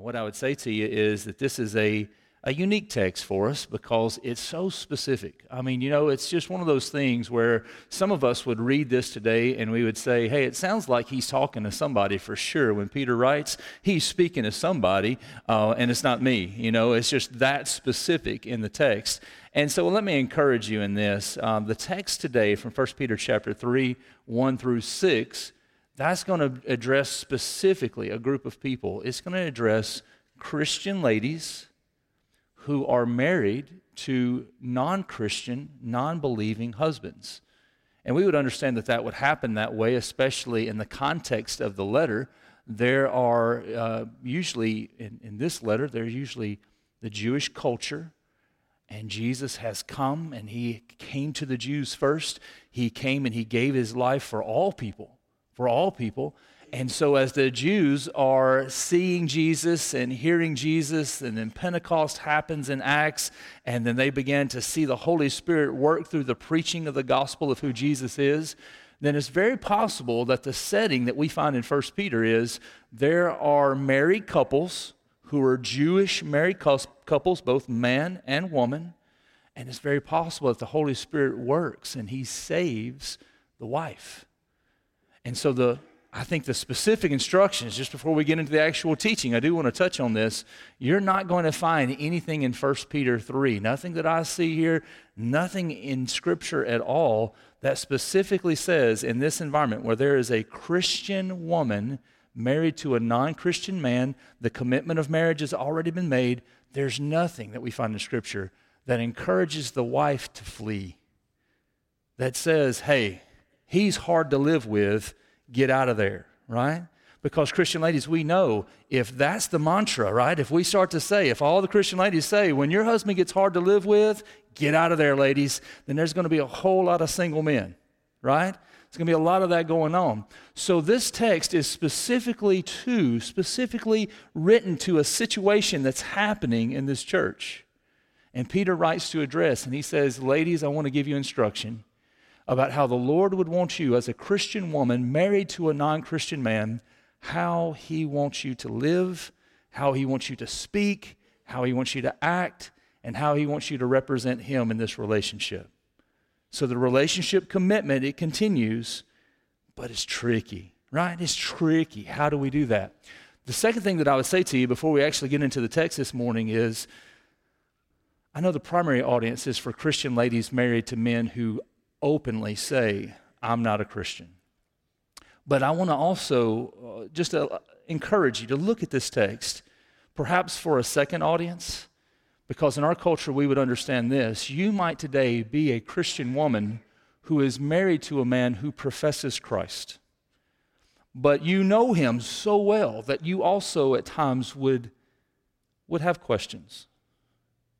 what I would say to you is that this is a a unique text for us because it's so specific. I mean, you know, it's just one of those things where some of us would read this today and we would say, hey, it sounds like he's talking to somebody for sure. When Peter writes, he's speaking to somebody, uh, and it's not me. You know, it's just that specific in the text. And so let me encourage you in this. Um, the text today from 1 Peter chapter 3, 1 through 6, that's going to address specifically a group of people. It's going to address Christian ladies who are married to non Christian, non believing husbands. And we would understand that that would happen that way, especially in the context of the letter. There are uh, usually, in, in this letter, there's usually the Jewish culture, and Jesus has come and he came to the Jews first. He came and he gave his life for all people, for all people. And so, as the Jews are seeing Jesus and hearing Jesus, and then Pentecost happens in Acts, and then they begin to see the Holy Spirit work through the preaching of the gospel of who Jesus is, then it's very possible that the setting that we find in 1 Peter is there are married couples who are Jewish married couples, both man and woman, and it's very possible that the Holy Spirit works and he saves the wife. And so the I think the specific instructions, just before we get into the actual teaching, I do want to touch on this. You're not going to find anything in 1 Peter 3, nothing that I see here, nothing in Scripture at all that specifically says in this environment where there is a Christian woman married to a non Christian man, the commitment of marriage has already been made. There's nothing that we find in Scripture that encourages the wife to flee, that says, hey, he's hard to live with get out of there, right? Because Christian ladies, we know if that's the mantra, right? If we start to say, if all the Christian ladies say, when your husband gets hard to live with, get out of there, ladies, then there's going to be a whole lot of single men, right? There's going to be a lot of that going on. So this text is specifically to, specifically written to a situation that's happening in this church. And Peter writes to address, and he says, Ladies, I want to give you instruction about how the Lord would want you, as a Christian woman married to a non Christian man, how he wants you to live, how he wants you to speak, how he wants you to act, and how he wants you to represent him in this relationship. So the relationship commitment, it continues, but it's tricky, right? It's tricky. How do we do that? The second thing that I would say to you before we actually get into the text this morning is I know the primary audience is for Christian ladies married to men who openly say, I'm not a Christian. But I want to also uh, just uh, encourage you to look at this text, perhaps for a second audience, because in our culture we would understand this. You might today be a Christian woman who is married to a man who professes Christ. But you know him so well that you also at times would, would have questions.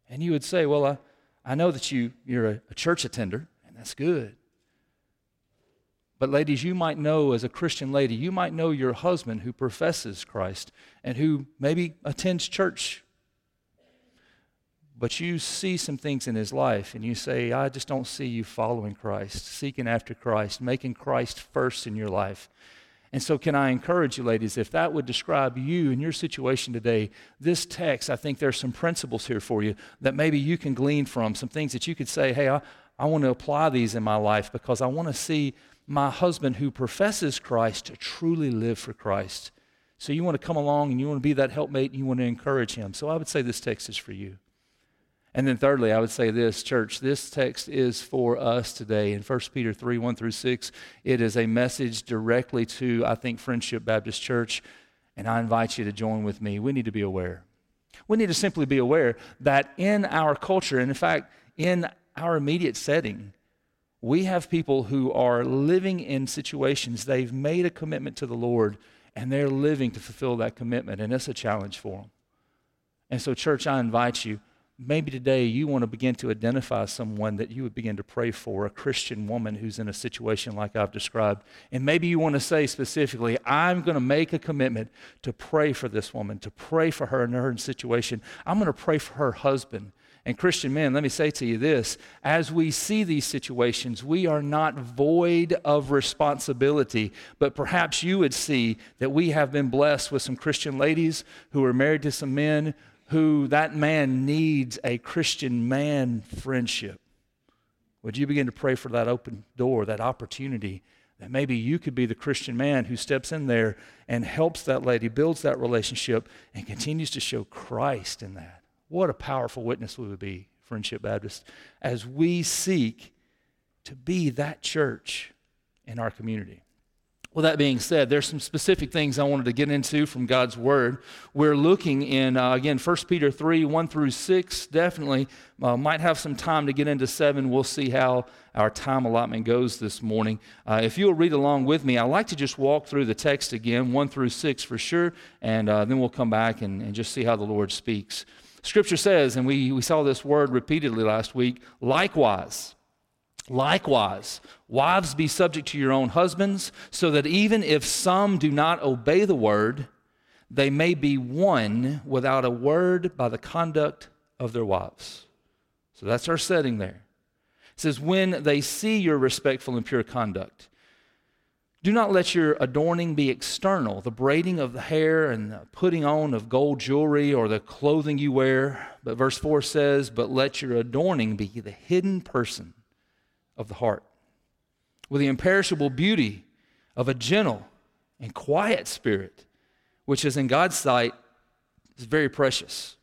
And you would say, Well, I, I know that you, you're a, a church attender, that's good. But, ladies, you might know as a Christian lady, you might know your husband who professes Christ and who maybe attends church. But you see some things in his life and you say, I just don't see you following Christ, seeking after Christ, making Christ first in your life. And so, can I encourage you, ladies, if that would describe you and your situation today, this text, I think there's some principles here for you that maybe you can glean from, some things that you could say, hey, I, I want to apply these in my life because I want to see my husband who professes Christ to truly live for Christ. So you want to come along and you want to be that helpmate and you want to encourage him. So I would say this text is for you. And then thirdly, I would say this, church, this text is for us today. In 1 Peter 3, 1 through 6, it is a message directly to, I think, Friendship Baptist Church. And I invite you to join with me. We need to be aware. We need to simply be aware that in our culture, and in fact, in our immediate setting, we have people who are living in situations, they've made a commitment to the Lord, and they're living to fulfill that commitment, and it's a challenge for them. And so, church, I invite you. Maybe today you want to begin to identify someone that you would begin to pray for, a Christian woman who's in a situation like I've described. And maybe you want to say specifically, I'm going to make a commitment to pray for this woman, to pray for her in her situation. I'm going to pray for her husband And Christian men, let me say to you this as we see these situations, we are not void of responsibility, but perhaps you would see that we have been blessed with some Christian ladies who are married to some men who that man needs a Christian man friendship. Would you begin to pray for that open door, that opportunity? That maybe you could be the Christian man who steps in there and helps that lady, builds that relationship, and continues to show Christ in that. What a powerful witness we would be, Friendship Baptist, as we seek to be that church in our community. Well, that being said, there's some specific things I wanted to get into from God's Word. We're looking in, uh, again, 1 Peter 3 1 through 6. Definitely uh, might have some time to get into 7. We'll see how our time allotment goes this morning. Uh, if you'll read along with me, I like to just walk through the text again, 1 through 6 for sure, and uh, then we'll come back and, and just see how the Lord speaks. Scripture says, and we, we saw this word repeatedly last week, likewise. Likewise, wives be subject to your own husbands, so that even if some do not obey the word, they may be won without a word by the conduct of their wives. So that's our setting there. It says, when they see your respectful and pure conduct, do not let your adorning be external, the braiding of the hair and the putting on of gold jewelry or the clothing you wear. But verse 4 says, But let your adorning be the hidden person of the heart, with the imperishable beauty of a gentle and quiet spirit, which is in God's sight is very precious.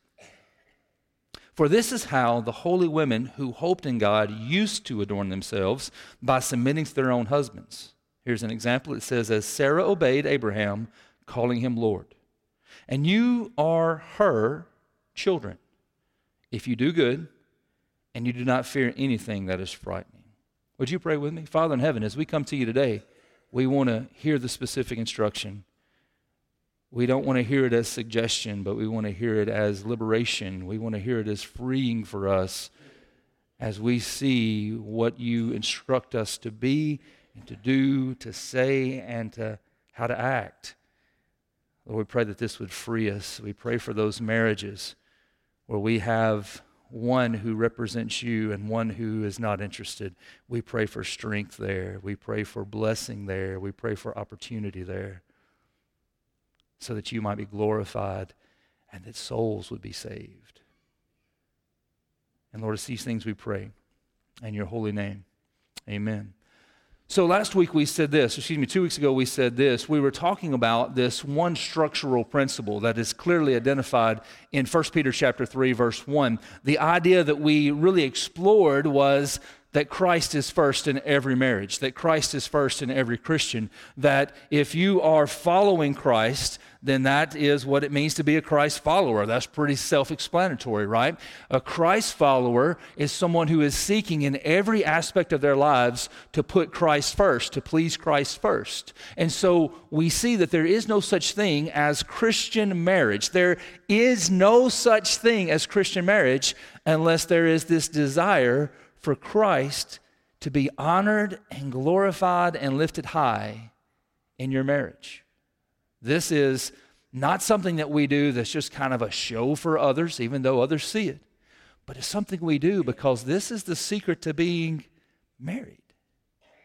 For this is how the holy women who hoped in God used to adorn themselves by submitting to their own husbands Here's an example. It says, As Sarah obeyed Abraham, calling him Lord. And you are her children if you do good and you do not fear anything that is frightening. Would you pray with me? Father in heaven, as we come to you today, we want to hear the specific instruction. We don't want to hear it as suggestion, but we want to hear it as liberation. We want to hear it as freeing for us as we see what you instruct us to be and to do, to say, and to how to act. Lord, we pray that this would free us. We pray for those marriages where we have one who represents you and one who is not interested. We pray for strength there. We pray for blessing there. We pray for opportunity there so that you might be glorified and that souls would be saved. And Lord, it's these things we pray in your holy name. Amen. So last week we said this, excuse me, two weeks ago we said this. We were talking about this one structural principle that is clearly identified in 1 Peter chapter 3 verse 1. The idea that we really explored was that Christ is first in every marriage, that Christ is first in every Christian, that if you are following Christ, then that is what it means to be a Christ follower. That's pretty self explanatory, right? A Christ follower is someone who is seeking in every aspect of their lives to put Christ first, to please Christ first. And so we see that there is no such thing as Christian marriage. There is no such thing as Christian marriage unless there is this desire for Christ to be honored and glorified and lifted high in your marriage. This is not something that we do that's just kind of a show for others, even though others see it, but it's something we do because this is the secret to being married.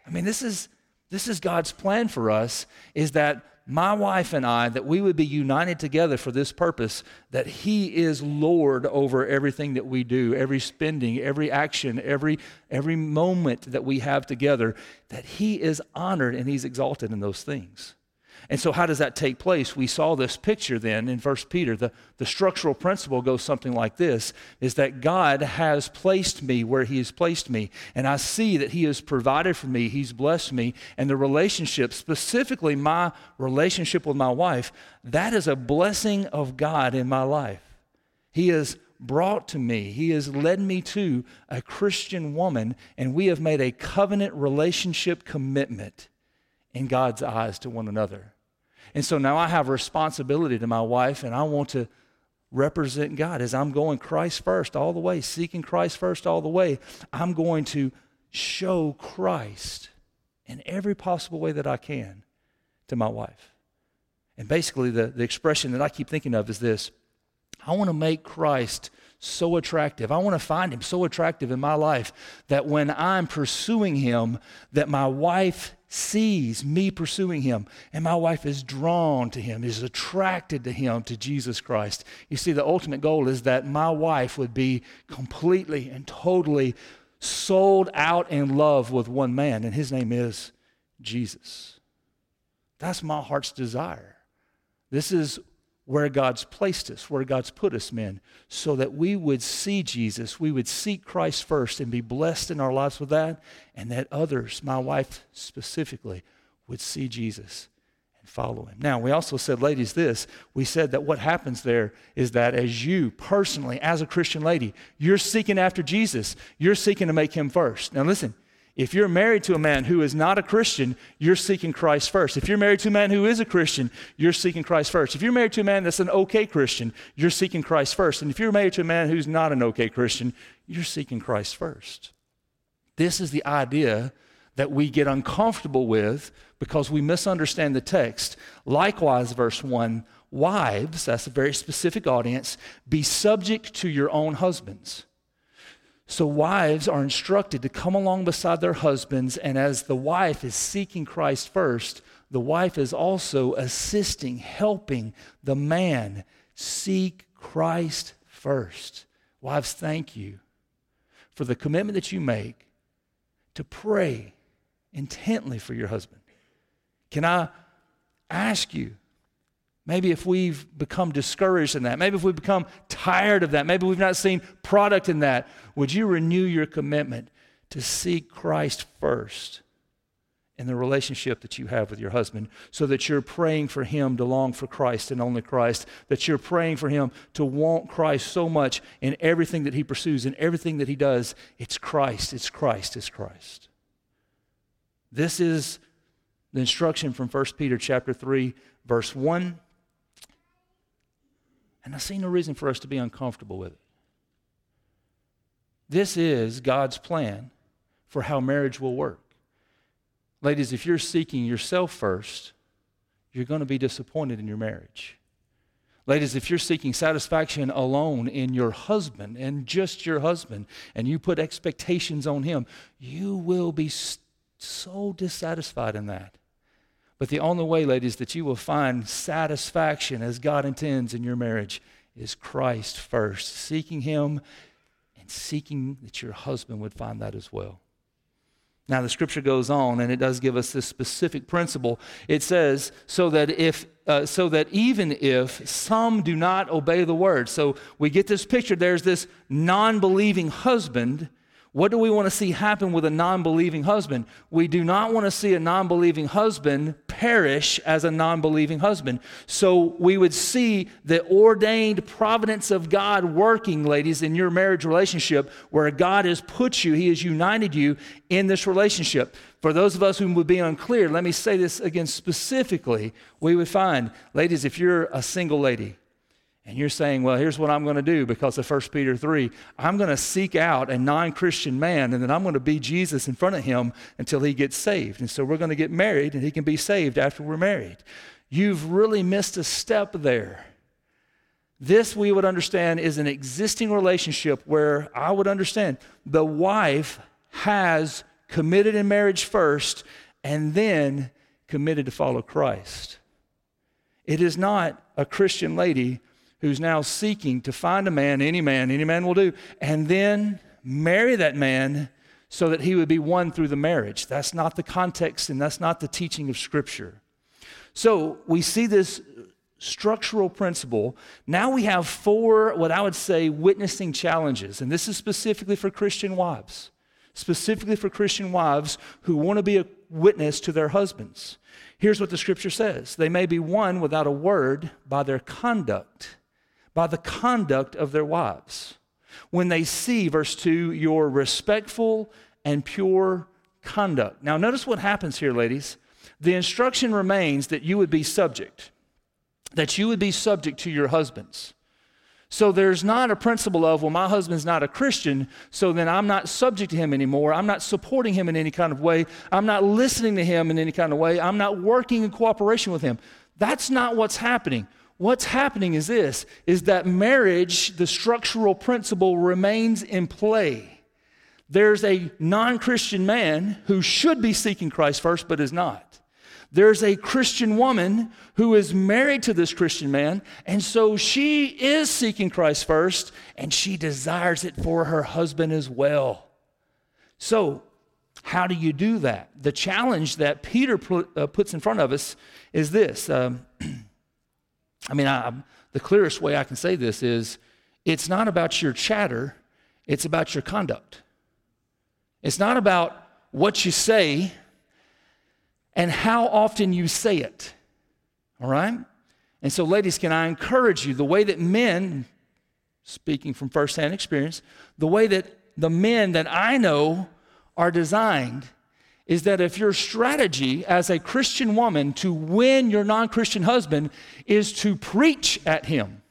I mean, this is, this is God's plan for us is that my wife and I, that we would be united together for this purpose, that He is Lord over everything that we do, every spending, every action, every, every moment that we have together, that He is honored and He's exalted in those things. And so, how does that take place? We saw this picture then in First Peter. The, the structural principle goes something like this is that God has placed me where He has placed me. And I see that He has provided for me, He's blessed me. And the relationship, specifically my relationship with my wife, that is a blessing of God in my life. He has brought to me, He has led me to a Christian woman, and we have made a covenant relationship commitment in God's eyes to one another. And so now I have a responsibility to my wife, and I want to represent God as I'm going Christ first all the way, seeking Christ first all the way. I'm going to show Christ in every possible way that I can to my wife. And basically, the, the expression that I keep thinking of is this I want to make Christ so attractive. I want to find him so attractive in my life that when I'm pursuing him, that my wife sees me pursuing him and my wife is drawn to him, is attracted to him, to Jesus Christ. You see, the ultimate goal is that my wife would be completely and totally sold out in love with one man, and his name is Jesus. That's my heart's desire. This is where God's placed us, where God's put us, men, so that we would see Jesus, we would seek Christ first and be blessed in our lives with that, and that others, my wife specifically, would see Jesus and follow him. Now, we also said, ladies, this we said that what happens there is that as you personally, as a Christian lady, you're seeking after Jesus, you're seeking to make him first. Now, listen, if you're married to a man who is not a Christian, you're seeking Christ first. If you're married to a man who is a Christian, you're seeking Christ first. If you're married to a man that's an okay Christian, you're seeking Christ first. And if you're married to a man who's not an okay Christian, you're seeking Christ first. This is the idea that we get uncomfortable with because we misunderstand the text. Likewise, verse 1 Wives, that's a very specific audience, be subject to your own husbands so, wives are instructed to come along beside their husbands, and as the wife is seeking Christ first, the wife is also assisting, helping the man seek Christ first. Wives, thank you for the commitment that you make to pray intently for your husband. Can I ask you Maybe if we've become discouraged in that, maybe if we've become tired of that, maybe we've not seen product in that, would you renew your commitment to seek Christ first in the relationship that you have with your husband so that you're praying for him to long for Christ and only Christ, that you're praying for him to want Christ so much in everything that he pursues, in everything that he does? It's Christ, it's Christ, it's Christ. This is the instruction from 1 Peter chapter 3 verse 1 and I see no reason for us to be uncomfortable with it. This is God's plan for how marriage will work. Ladies, if you're seeking yourself first, you're going to be disappointed in your marriage. Ladies, if you're seeking satisfaction alone in your husband and just your husband, and you put expectations on him, you will be so dissatisfied in that. But the only way, ladies, that you will find satisfaction as God intends in your marriage is Christ first, seeking Him and seeking that your husband would find that as well. Now, the scripture goes on and it does give us this specific principle. It says, so that if uh, so that even if some do not obey the word. So we get this picture there's this non believing husband what do we want to see happen with a non believing husband? We do not want to see a non believing husband perish as a non believing husband. So we would see the ordained providence of God working, ladies, in your marriage relationship where God has put you, He has united you in this relationship. For those of us who would be unclear, let me say this again specifically. We would find, ladies, if you're a single lady, and you're saying, well, here's what I'm going to do because of 1 Peter 3. I'm going to seek out a non Christian man and then I'm going to be Jesus in front of him until he gets saved. And so we're going to get married and he can be saved after we're married. You've really missed a step there. This, we would understand, is an existing relationship where I would understand the wife has committed in marriage first and then committed to follow Christ. It is not a Christian lady who's now seeking to find a man, any man, any man will do, and then marry that man so that he would be won through the marriage. That's not the context and that's not the teaching of Scripture. So we see this structural principle. Now we have four, what I would say, witnessing challenges, and this is specifically for Christian wives, specifically for Christian wives who want to be a witness to their husbands. Here's what the scripture says they may be won without a word by their conduct by the conduct of their wives. When they see, verse 2, your respectful and pure conduct. Now, notice what happens here, ladies. The instruction remains that you would be subject, that you would be subject to your husbands. So there's not a principle of, well, my husband's not a Christian, so then I'm not subject to him anymore. I'm not supporting him in any kind of way. I'm not listening to him in any kind of way. I'm not working in cooperation with him. That's not what's happening. What's happening is this is that marriage, the structural principle remains in play. There's a non-Christian man who should be seeking Christ first but is not. There's a Christian woman who is married to this Christian man, and so she is seeking Christ first, and she desires it for her husband as well. So, how do you do that? The challenge that Peter uh, puts in front of us is this. Um, I mean, I, the clearest way I can say this is it's not about your chatter, it's about your conduct. It's not about what you say and how often you say it. All right? And so, ladies, can I encourage you the way that men, speaking from firsthand experience, the way that the men that I know are designed is that if your strategy as a Christian woman to win your non Christian husband is to preach at him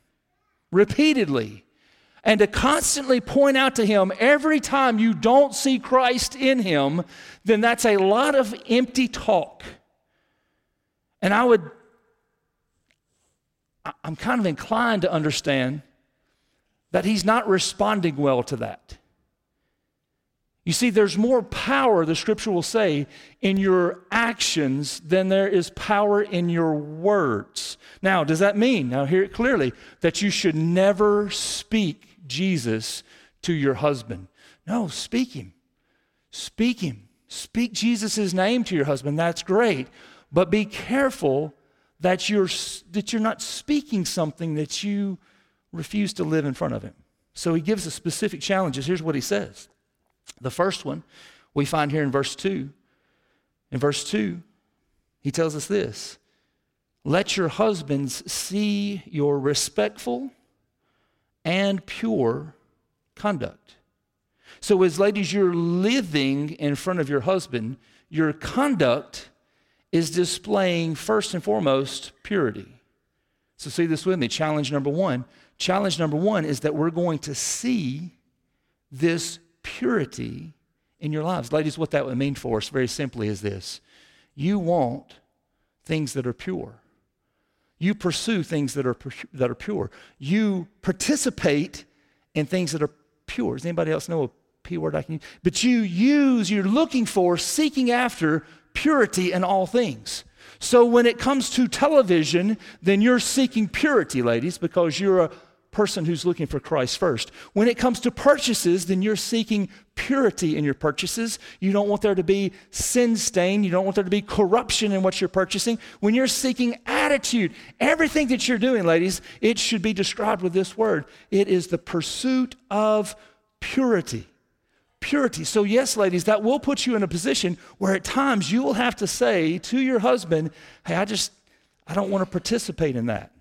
repeatedly and to constantly point out to him every time you don't see Christ in him, then that's a lot of empty talk. And I would, I'm kind of inclined to understand that he's not responding well to that. You see, there's more power, the scripture will say, in your actions than there is power in your words. Now, does that mean, now hear it clearly, that you should never speak Jesus to your husband. No, speak him. Speak him. Speak Jesus' name to your husband. That's great. But be careful that you're, that you're not speaking something that you refuse to live in front of him. So he gives us specific challenges. Here's what he says. The first one we find here in verse 2. In verse 2, he tells us this Let your husbands see your respectful and pure conduct. So, as ladies, you're living in front of your husband, your conduct is displaying first and foremost purity. So, see this with me. Challenge number one. Challenge number one is that we're going to see this purity in your lives. Ladies, what that would mean for us very simply is this you want things that are pure. You pursue things that are, that are pure. You participate in things that are pure. Does anybody else know a P word I can use? But you use, you're looking for, seeking after purity in all things. So when it comes to television, then you're seeking purity, ladies, because you're a person who's looking for Christ first. When it comes to purchases, then you're seeking purity in your purchases. You don't want there to be sin stain. You don't want there to be corruption in what you're purchasing. When you're seeking attitude, everything that you're doing, ladies, it should be described with this word it is the pursuit of purity. Purity. So, yes, ladies, that will put you in a position where at times you will have to say to your husband, Hey, I just, I don't want to participate in that.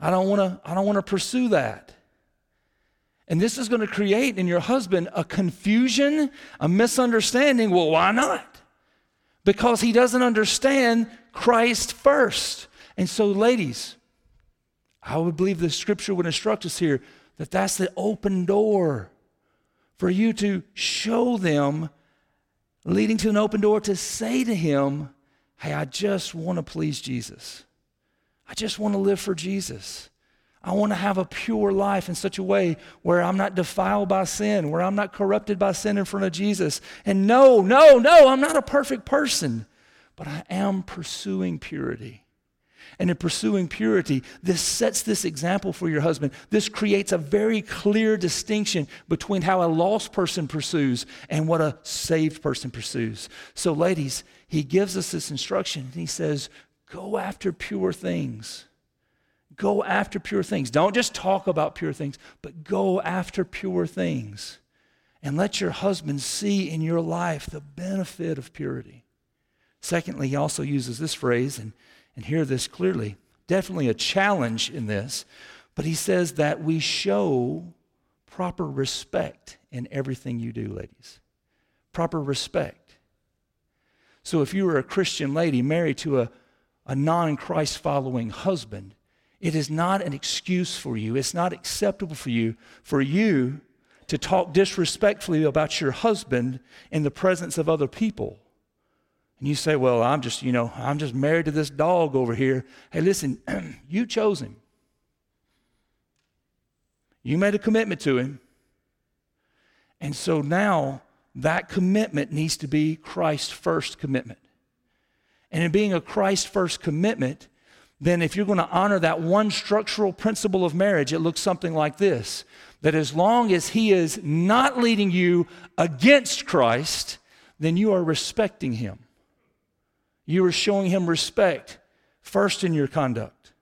I don't want to I don't want to pursue that. And this is going to create in your husband a confusion, a misunderstanding. Well, why not? Because he doesn't understand Christ first. And so, ladies, I would believe the scripture would instruct us here that that's the open door for you to show them, leading to an open door to say to him, Hey, I just want to please Jesus. I just want to live for Jesus. I want to have a pure life in such a way where I'm not defiled by sin, where I'm not corrupted by sin in front of Jesus. And no, no, no, I'm not a perfect person, but I am pursuing purity. And in pursuing purity, this sets this example for your husband. This creates a very clear distinction between how a lost person pursues and what a saved person pursues. So, ladies, he gives us this instruction. and He says, Go after pure things. Go after pure things. Don't just talk about pure things, but go after pure things. And let your husband see in your life the benefit of purity. Secondly, he also uses this phrase, and, and hear this clearly. Definitely a challenge in this, but he says that we show proper respect in everything you do, ladies. Proper respect. So if you were a Christian lady married to a a non Christ following husband, it is not an excuse for you. It's not acceptable for you for you to talk disrespectfully about your husband in the presence of other people. And you say, Well, I'm just, you know, I'm just married to this dog over here. Hey, listen, you chose him. You made a commitment to him. And so now that commitment needs to be Christ first commitment. And in being a Christ first commitment, then if you're going to honor that one structural principle of marriage, it looks something like this that as long as he is not leading you against Christ, then you are respecting him. You are showing him respect first in your conduct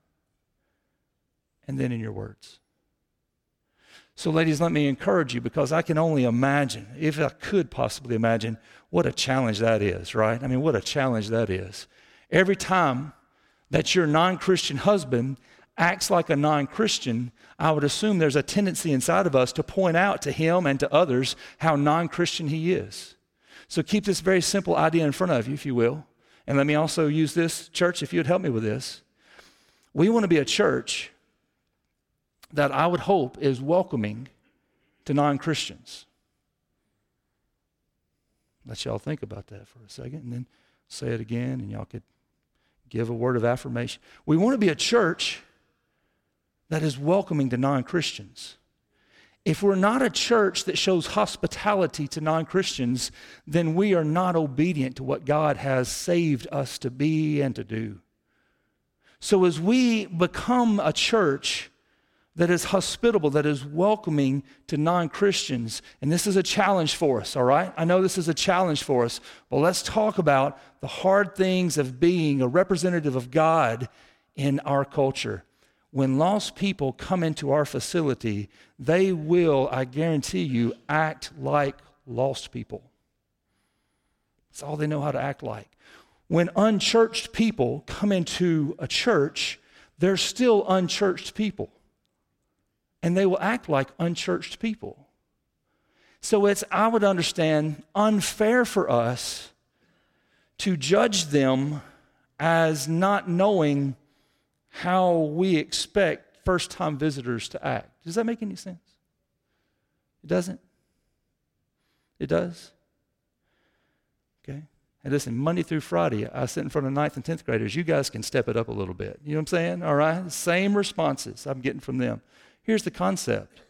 and then in your words. So, ladies, let me encourage you because I can only imagine, if I could possibly imagine, what a challenge that is, right? I mean, what a challenge that is. Every time that your non Christian husband acts like a non Christian, I would assume there's a tendency inside of us to point out to him and to others how non Christian he is. So keep this very simple idea in front of you, if you will. And let me also use this, church, if you would help me with this. We want to be a church that I would hope is welcoming to non Christians. Let y'all think about that for a second and then say it again, and y'all could give a word of affirmation. We want to be a church that is welcoming to non Christians. If we're not a church that shows hospitality to non Christians, then we are not obedient to what God has saved us to be and to do. So, as we become a church that is hospitable, that is welcoming to non Christians. And this is a challenge for us, all right? I know this is a challenge for us, but let's talk about the hard things of being a representative of God in our culture. When lost people come into our facility, they will, I guarantee you, act like lost people. That's all they know how to act like. When unchurched people come into a church, they're still unchurched people and they will act like unchurched people. So it's, I would understand, unfair for us to judge them as not knowing how we expect first time visitors to act. Does that make any sense? It doesn't? It does? Okay. And listen, Monday through Friday, I sit in front of ninth and 10th graders. You guys can step it up a little bit. You know what I'm saying? All right? Same responses I'm getting from them. Here's the concept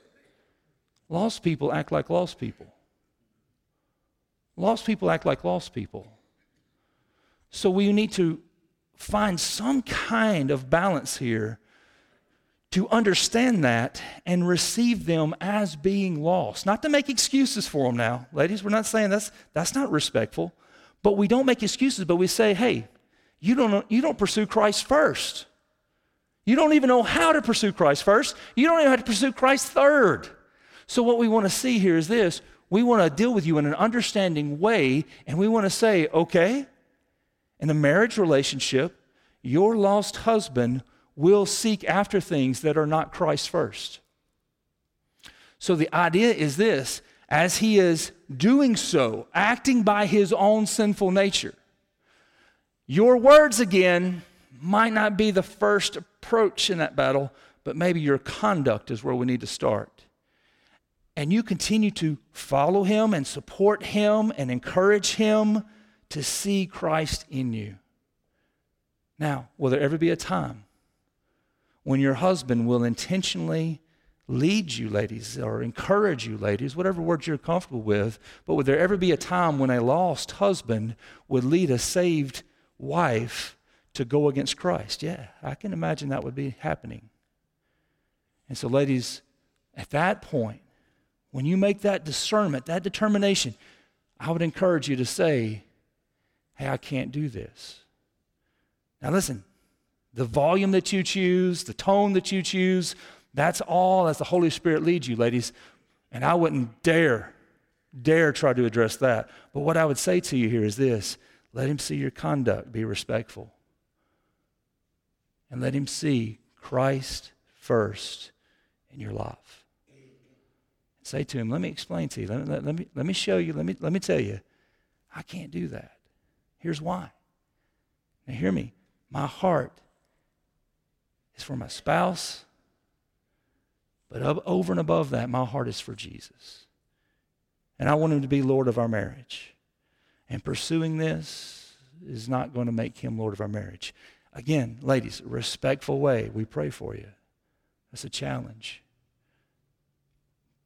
lost people act like lost people. Lost people act like lost people. So we need to find some kind of balance here to understand that and receive them as being lost. Not to make excuses for them now. Ladies, we're not saying that's, that's not respectful. But we don't make excuses, but we say, hey, you don't, you don't pursue Christ first. You don't even know how to pursue Christ first. You don't even have to pursue Christ third. So, what we want to see here is this we want to deal with you in an understanding way, and we want to say, okay, in a marriage relationship, your lost husband will seek after things that are not Christ first. So, the idea is this as he is doing so, acting by his own sinful nature, your words again might not be the first approach in that battle, but maybe your conduct is where we need to start. And you continue to follow him and support him and encourage him to see Christ in you. Now, will there ever be a time when your husband will intentionally lead you, ladies, or encourage you, ladies, whatever words you're comfortable with, but would there ever be a time when a lost husband would lead a saved wife to go against Christ. Yeah, I can imagine that would be happening. And so, ladies, at that point, when you make that discernment, that determination, I would encourage you to say, Hey, I can't do this. Now, listen, the volume that you choose, the tone that you choose, that's all as the Holy Spirit leads you, ladies. And I wouldn't dare, dare try to address that. But what I would say to you here is this let him see your conduct, be respectful and let him see Christ first in your life. Say to him, let me explain to you. Let, let, let, me, let me show you. Let me, let me tell you. I can't do that. Here's why. Now, hear me. My heart is for my spouse, but over and above that, my heart is for Jesus. And I want him to be Lord of our marriage. And pursuing this is not going to make him Lord of our marriage. Again, ladies, respectful way, we pray for you. That's a challenge.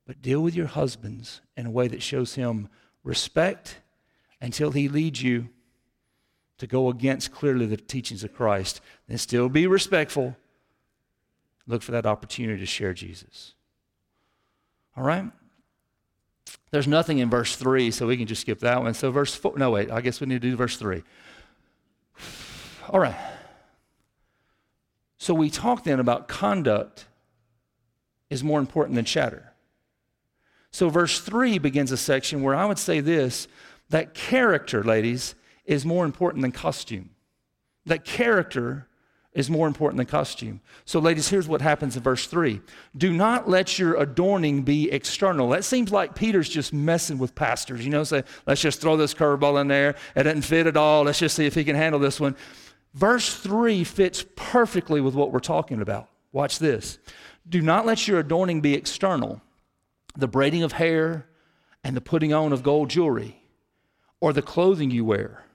But deal with your husbands in a way that shows him respect until he leads you to go against clearly the teachings of Christ. Then still be respectful. Look for that opportunity to share Jesus. All right? There's nothing in verse 3, so we can just skip that one. So, verse 4, no, wait, I guess we need to do verse 3. All right. So, we talk then about conduct is more important than chatter. So, verse 3 begins a section where I would say this that character, ladies, is more important than costume. That character is more important than costume. So, ladies, here's what happens in verse 3 Do not let your adorning be external. That seems like Peter's just messing with pastors, you know, say, let's just throw this curveball in there. It doesn't fit at all. Let's just see if he can handle this one. Verse 3 fits perfectly with what we're talking about. Watch this. Do not let your adorning be external, the braiding of hair and the putting on of gold jewelry, or the clothing you wear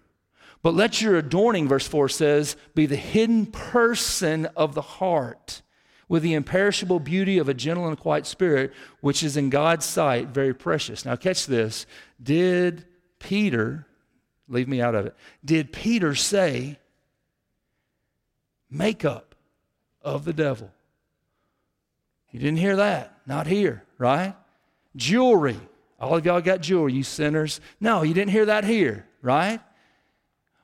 but let your adorning, verse 4 says, be the hidden person of the heart with the imperishable beauty of a gentle and quiet spirit, which is in God's sight very precious. Now, catch this. Did Peter, leave me out of it, did Peter say, makeup of the devil? You didn't hear that. Not here, right? Jewelry. All of y'all got jewelry, you sinners. No, you didn't hear that here, right?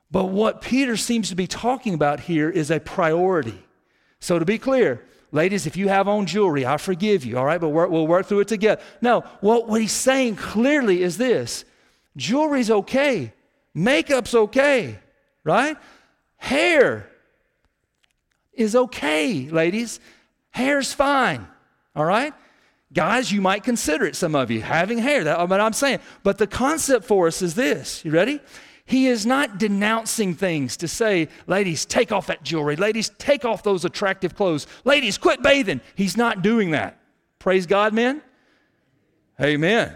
But what Peter seems to be talking about here is a priority. So, to be clear, ladies, if you have on jewelry, I forgive you, all right? But we'll work through it together. No, what, what he's saying clearly is this jewelry's okay, makeup's okay, right? Hair is okay, ladies. Hair's fine, all right? Guys, you might consider it, some of you, having hair. What I'm saying. But the concept for us is this. You ready? He is not denouncing things to say, ladies, take off that jewelry. Ladies, take off those attractive clothes. Ladies, quit bathing. He's not doing that. Praise God, men. Amen.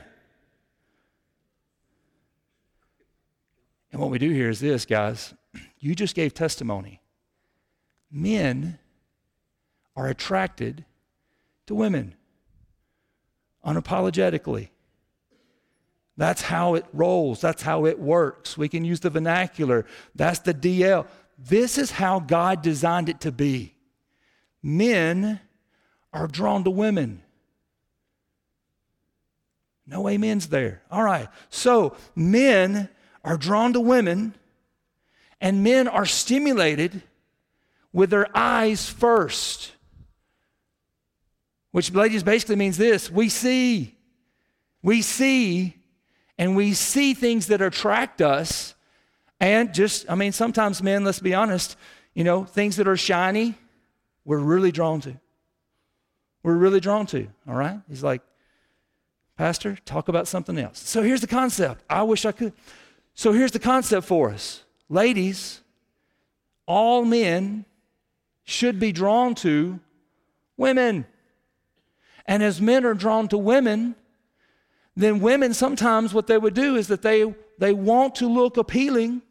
And what we do here is this, guys. You just gave testimony. Men are attracted to women unapologetically. That's how it rolls. That's how it works. We can use the vernacular. That's the DL. This is how God designed it to be. Men are drawn to women. No amens there. All right. So men are drawn to women, and men are stimulated with their eyes first. Which, ladies, basically means this we see. We see and we see things that attract us. And just, I mean, sometimes men, let's be honest, you know, things that are shiny, we're really drawn to. We're really drawn to, all right? He's like, Pastor, talk about something else. So here's the concept. I wish I could. So here's the concept for us. Ladies, all men should be drawn to women. And as men are drawn to women, then women sometimes what they would do is that they, they want to look appealing.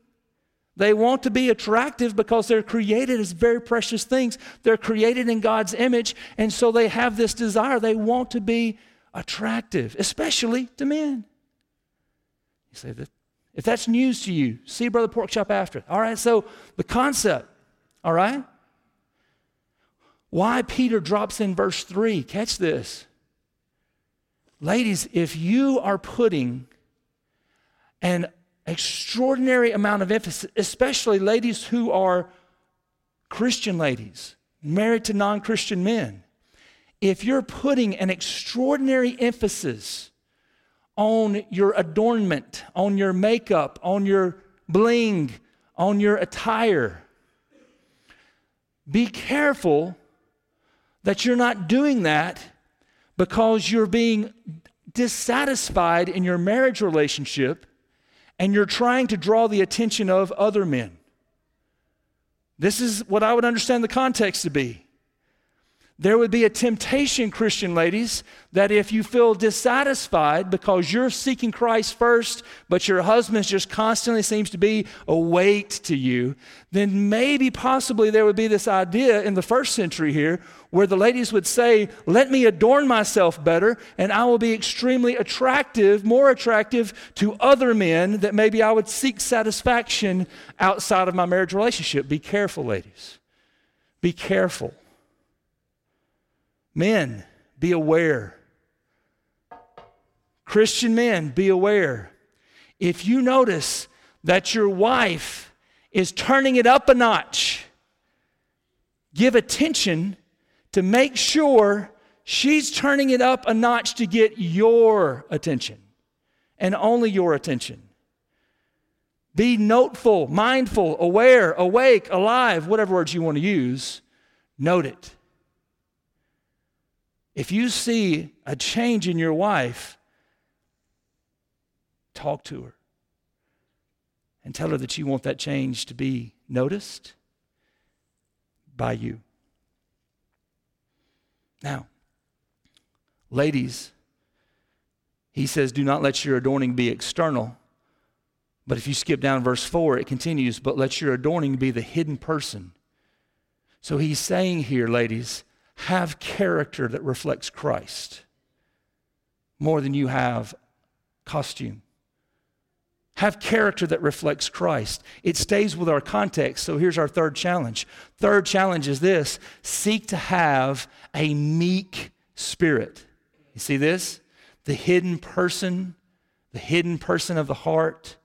They want to be attractive because they're created as very precious things. They're created in God's image, and so they have this desire. They want to be attractive, especially to men. You say that if that's news to you, see Brother Porkchop after. All right, so the concept, all right? Why Peter drops in verse 3, catch this. Ladies, if you are putting an extraordinary amount of emphasis, especially ladies who are Christian ladies, married to non Christian men, if you're putting an extraordinary emphasis on your adornment, on your makeup, on your bling, on your attire, be careful that you're not doing that because you're being dissatisfied in your marriage relationship and you're trying to draw the attention of other men. This is what I would understand the context to be. There would be a temptation, Christian ladies, that if you feel dissatisfied because you're seeking Christ first, but your husband just constantly seems to be a weight to you, then maybe possibly there would be this idea in the first century here where the ladies would say, Let me adorn myself better, and I will be extremely attractive, more attractive to other men that maybe I would seek satisfaction outside of my marriage relationship. Be careful, ladies. Be careful. Men, be aware. Christian men, be aware. If you notice that your wife is turning it up a notch, give attention to make sure she's turning it up a notch to get your attention and only your attention. Be noteful, mindful, aware, awake, alive, whatever words you want to use. Note it. If you see a change in your wife, talk to her and tell her that you want that change to be noticed by you. Now, ladies, he says, do not let your adorning be external. But if you skip down verse 4, it continues, but let your adorning be the hidden person. So he's saying here, ladies, have character that reflects Christ more than you have costume. Have character that reflects Christ. It stays with our context. So here's our third challenge. Third challenge is this seek to have a meek spirit. You see this? The hidden person, the hidden person of the heart,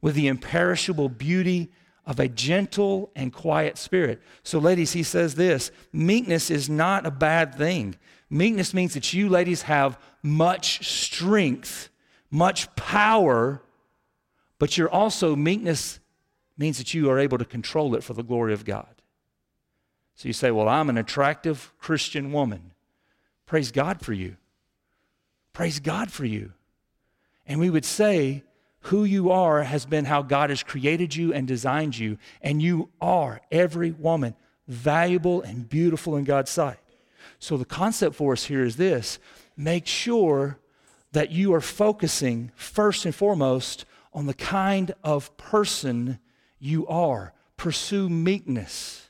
with the imperishable beauty of a gentle and quiet spirit. So, ladies, he says this meekness is not a bad thing. Meekness means that you, ladies, have much strength, much power, but you're also, meekness means that you are able to control it for the glory of God. So you say, Well, I'm an attractive Christian woman. Praise God for you. Praise God for you. And we would say, who you are has been how God has created you and designed you. And you are, every woman, valuable and beautiful in God's sight. So the concept for us here is this make sure that you are focusing first and foremost on the kind of person you are. Pursue meekness.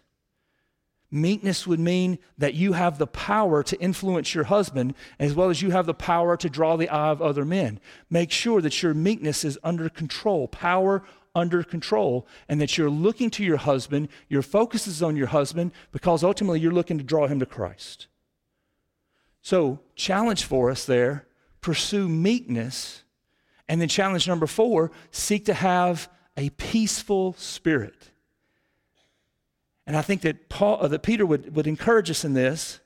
Meekness would mean that you have the power to influence your husband as well as you have the power to draw the eye of other men. Make sure that your meekness is under control, power under control, and that you're looking to your husband, your focus is on your husband because ultimately you're looking to draw him to Christ. So, challenge for us there pursue meekness. And then, challenge number four seek to have a peaceful spirit. And I think that, Paul, uh, that Peter would, would encourage us in this.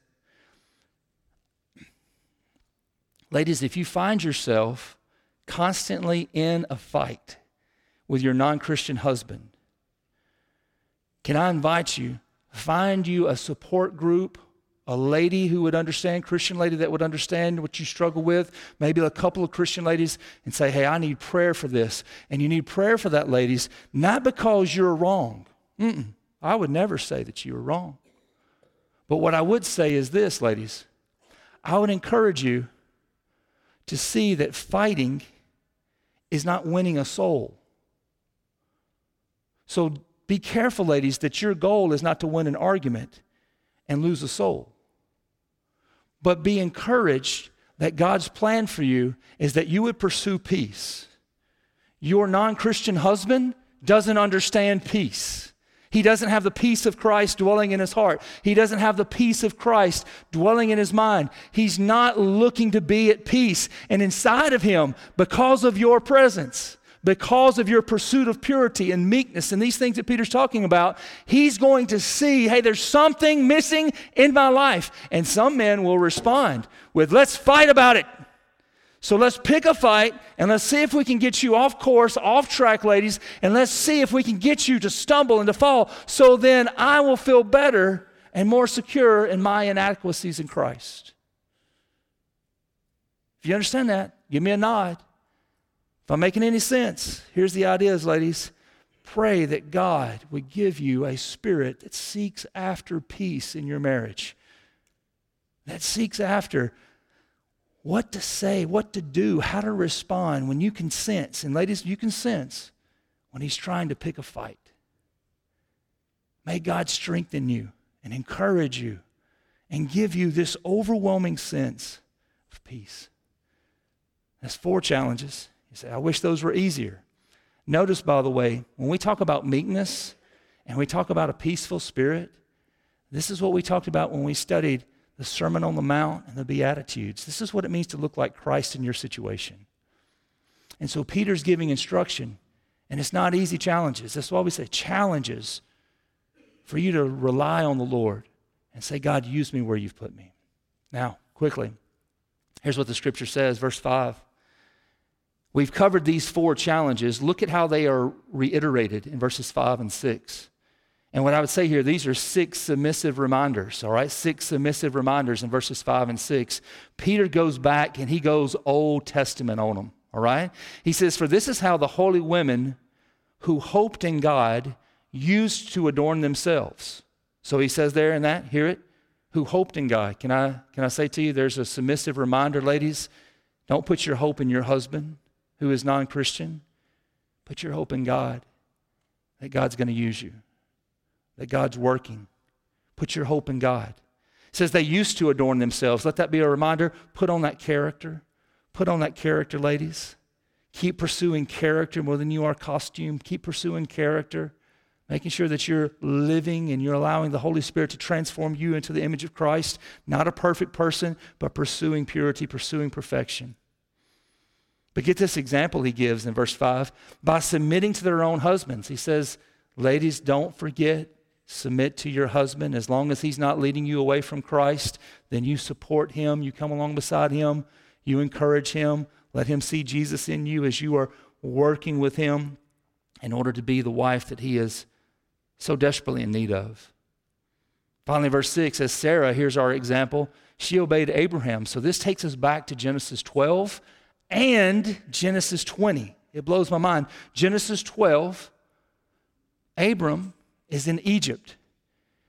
Ladies, if you find yourself constantly in a fight with your non Christian husband, can I invite you, find you a support group, a lady who would understand, Christian lady that would understand what you struggle with, maybe a couple of Christian ladies, and say, hey, I need prayer for this. And you need prayer for that, ladies, not because you're wrong. Mm-mm. I would never say that you were wrong. But what I would say is this, ladies I would encourage you to see that fighting is not winning a soul. So be careful, ladies, that your goal is not to win an argument and lose a soul. But be encouraged that God's plan for you is that you would pursue peace. Your non Christian husband doesn't understand peace. He doesn't have the peace of Christ dwelling in his heart. He doesn't have the peace of Christ dwelling in his mind. He's not looking to be at peace. And inside of him, because of your presence, because of your pursuit of purity and meekness and these things that Peter's talking about, he's going to see, hey, there's something missing in my life. And some men will respond with, let's fight about it. So let's pick a fight and let's see if we can get you off course, off track, ladies, and let's see if we can get you to stumble and to fall. So then I will feel better and more secure in my inadequacies in Christ. If you understand that, give me a nod. If I'm making any sense, here's the ideas, ladies. Pray that God would give you a spirit that seeks after peace in your marriage. that seeks after what to say, what to do, how to respond when you can sense, and ladies, you can sense when he's trying to pick a fight. May God strengthen you and encourage you and give you this overwhelming sense of peace. That's four challenges. You say, I wish those were easier. Notice, by the way, when we talk about meekness and we talk about a peaceful spirit, this is what we talked about when we studied the Sermon on the Mount and the Beatitudes. This is what it means to look like Christ in your situation. And so Peter's giving instruction, and it's not easy challenges. That's why we say challenges for you to rely on the Lord and say, God, use me where you've put me. Now, quickly, here's what the scripture says, verse 5. We've covered these four challenges. Look at how they are reiterated in verses 5 and 6. And what I would say here, these are six submissive reminders, all right? Six submissive reminders in verses 5 and 6. Peter goes back and he goes Old Testament on them, all right? He says, For this is how the holy women who hoped in God used to adorn themselves. So he says there in that, hear it, who hoped in God. Can I, can I say to you, there's a submissive reminder, ladies, don't put your hope in your husband who is non Christian. Put your hope in God, that God's going to use you, that God's working. Put your hope in God. It says they used to adorn themselves. Let that be a reminder. Put on that character. Put on that character, ladies. Keep pursuing character more than you are costume. Keep pursuing character making sure that you're living and you're allowing the Holy Spirit to transform you into the image of Christ, not a perfect person, but pursuing purity, pursuing perfection. But get this example he gives in verse 5 by submitting to their own husbands. He says, Ladies, don't forget, submit to your husband. As long as he's not leading you away from Christ, then you support him, you come along beside him, you encourage him, let him see Jesus in you as you are working with him in order to be the wife that he is so desperately in need of. Finally, verse 6 says, Sarah, here's our example, she obeyed Abraham. So this takes us back to Genesis 12 and Genesis 20. It blows my mind. Genesis 12, Abram is in Egypt.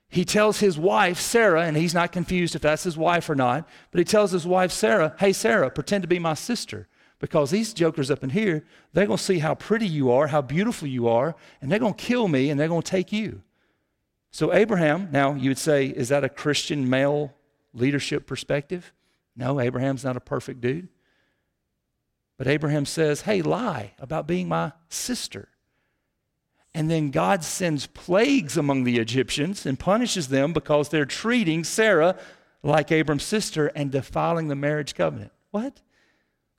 He tells his wife, Sarah, and he's not confused if that's his wife or not, but he tells his wife, Sarah, hey, Sarah, pretend to be my sister because these jokers up in here, they're going to see how pretty you are, how beautiful you are, and they're going to kill me and they're going to take you. So, Abraham, now you would say, is that a Christian male leadership perspective? No, Abraham's not a perfect dude. But Abraham says, hey, lie about being my sister. And then God sends plagues among the Egyptians and punishes them because they're treating Sarah like Abram's sister and defiling the marriage covenant. What?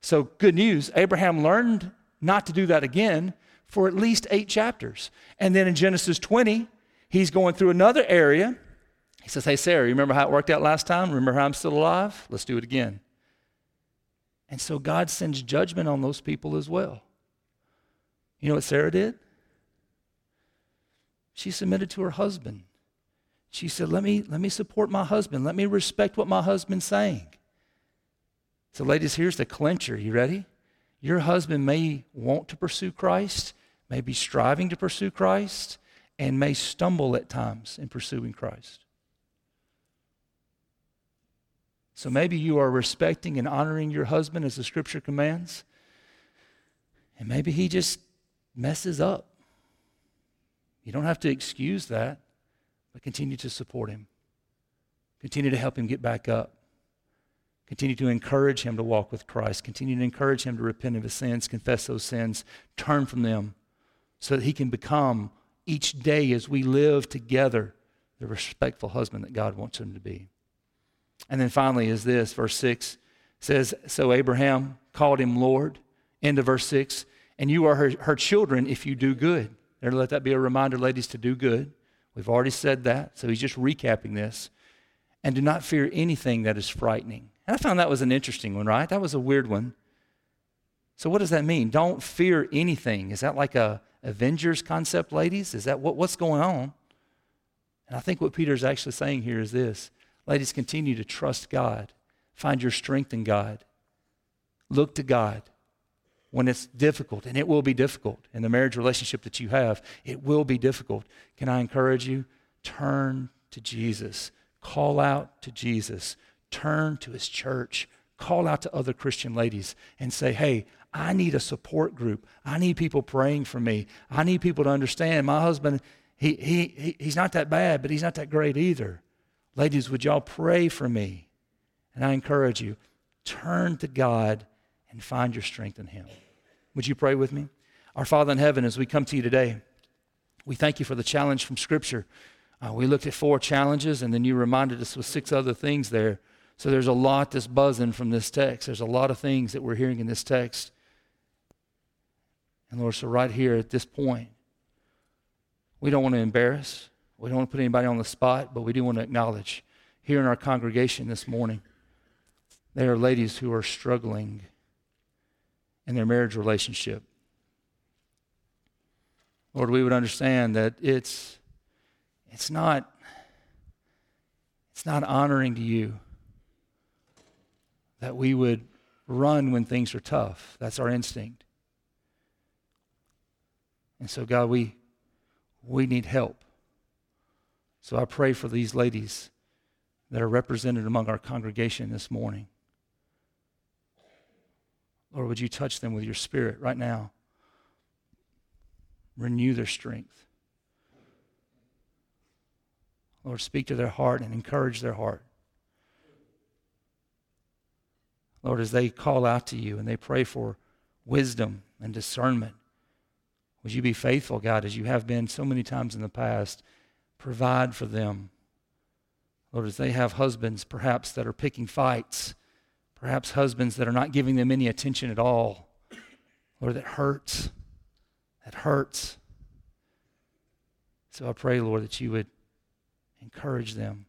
So, good news Abraham learned not to do that again for at least eight chapters. And then in Genesis 20, he's going through another area. He says, Hey, Sarah, you remember how it worked out last time? Remember how I'm still alive? Let's do it again. And so God sends judgment on those people as well. You know what Sarah did? She submitted to her husband. She said, Let me, let me support my husband. Let me respect what my husband's saying. So, ladies, here's the clincher. You ready? Your husband may want to pursue Christ, may be striving to pursue Christ, and may stumble at times in pursuing Christ. So maybe you are respecting and honoring your husband as the scripture commands, and maybe he just messes up. You don't have to excuse that, but continue to support him. Continue to help him get back up. Continue to encourage him to walk with Christ. Continue to encourage him to repent of his sins, confess those sins, turn from them, so that he can become each day as we live together the respectful husband that God wants him to be. And then finally is this, verse 6 says, So Abraham called him Lord. End of verse 6. And you are her, her children if you do good. Let that be a reminder, ladies, to do good. We've already said that. So he's just recapping this. And do not fear anything that is frightening. And I found that was an interesting one, right? That was a weird one. So, what does that mean? Don't fear anything. Is that like a Avengers concept, ladies? Is that what, what's going on? And I think what Peter's actually saying here is this ladies, continue to trust God, find your strength in God, look to God when it's difficult, and it will be difficult in the marriage relationship that you have. It will be difficult. Can I encourage you? Turn to Jesus, call out to Jesus turn to his church, call out to other Christian ladies and say, hey, I need a support group. I need people praying for me. I need people to understand my husband, he, he, he, he's not that bad, but he's not that great either. Ladies, would y'all pray for me? And I encourage you, turn to God and find your strength in him. Would you pray with me? Our Father in heaven, as we come to you today, we thank you for the challenge from Scripture. Uh, we looked at four challenges, and then you reminded us with six other things there. So there's a lot that's buzzing from this text. There's a lot of things that we're hearing in this text. And Lord, so right here at this point, we don't want to embarrass. We don't want to put anybody on the spot, but we do want to acknowledge here in our congregation this morning, there are ladies who are struggling in their marriage relationship. Lord, we would understand that it's, it's, not, it's not honoring to you that we would run when things are tough. That's our instinct. And so, God, we, we need help. So I pray for these ladies that are represented among our congregation this morning. Lord, would you touch them with your spirit right now? Renew their strength. Lord, speak to their heart and encourage their heart. Lord, as they call out to you and they pray for wisdom and discernment, would you be faithful, God, as you have been so many times in the past? Provide for them. Lord, as they have husbands perhaps that are picking fights Perhaps husbands that are not giving them any attention at all. Lord, that hurts. That hurts. So I pray, Lord, that you would encourage them,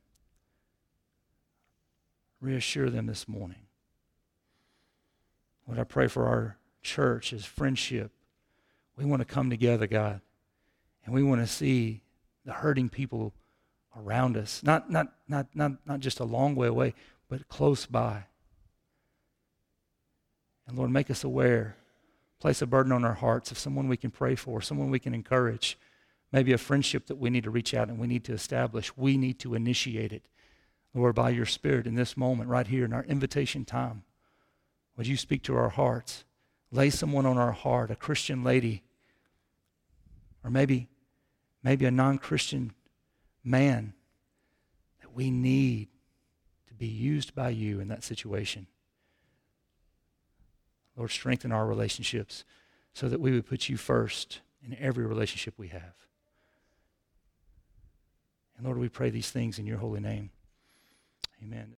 reassure them this morning. Lord, I pray for our church as friendship. We want to come together, God, and we want to see the hurting people around us, not, not, not, not, not just a long way away, but close by. And Lord, make us aware. Place a burden on our hearts of someone we can pray for, someone we can encourage, maybe a friendship that we need to reach out and we need to establish. We need to initiate it. Lord, by your Spirit in this moment, right here in our invitation time, would you speak to our hearts? Lay someone on our heart, a Christian lady, or maybe, maybe a non Christian man that we need to be used by you in that situation. Lord, strengthen our relationships so that we would put you first in every relationship we have. And Lord, we pray these things in your holy name. Amen.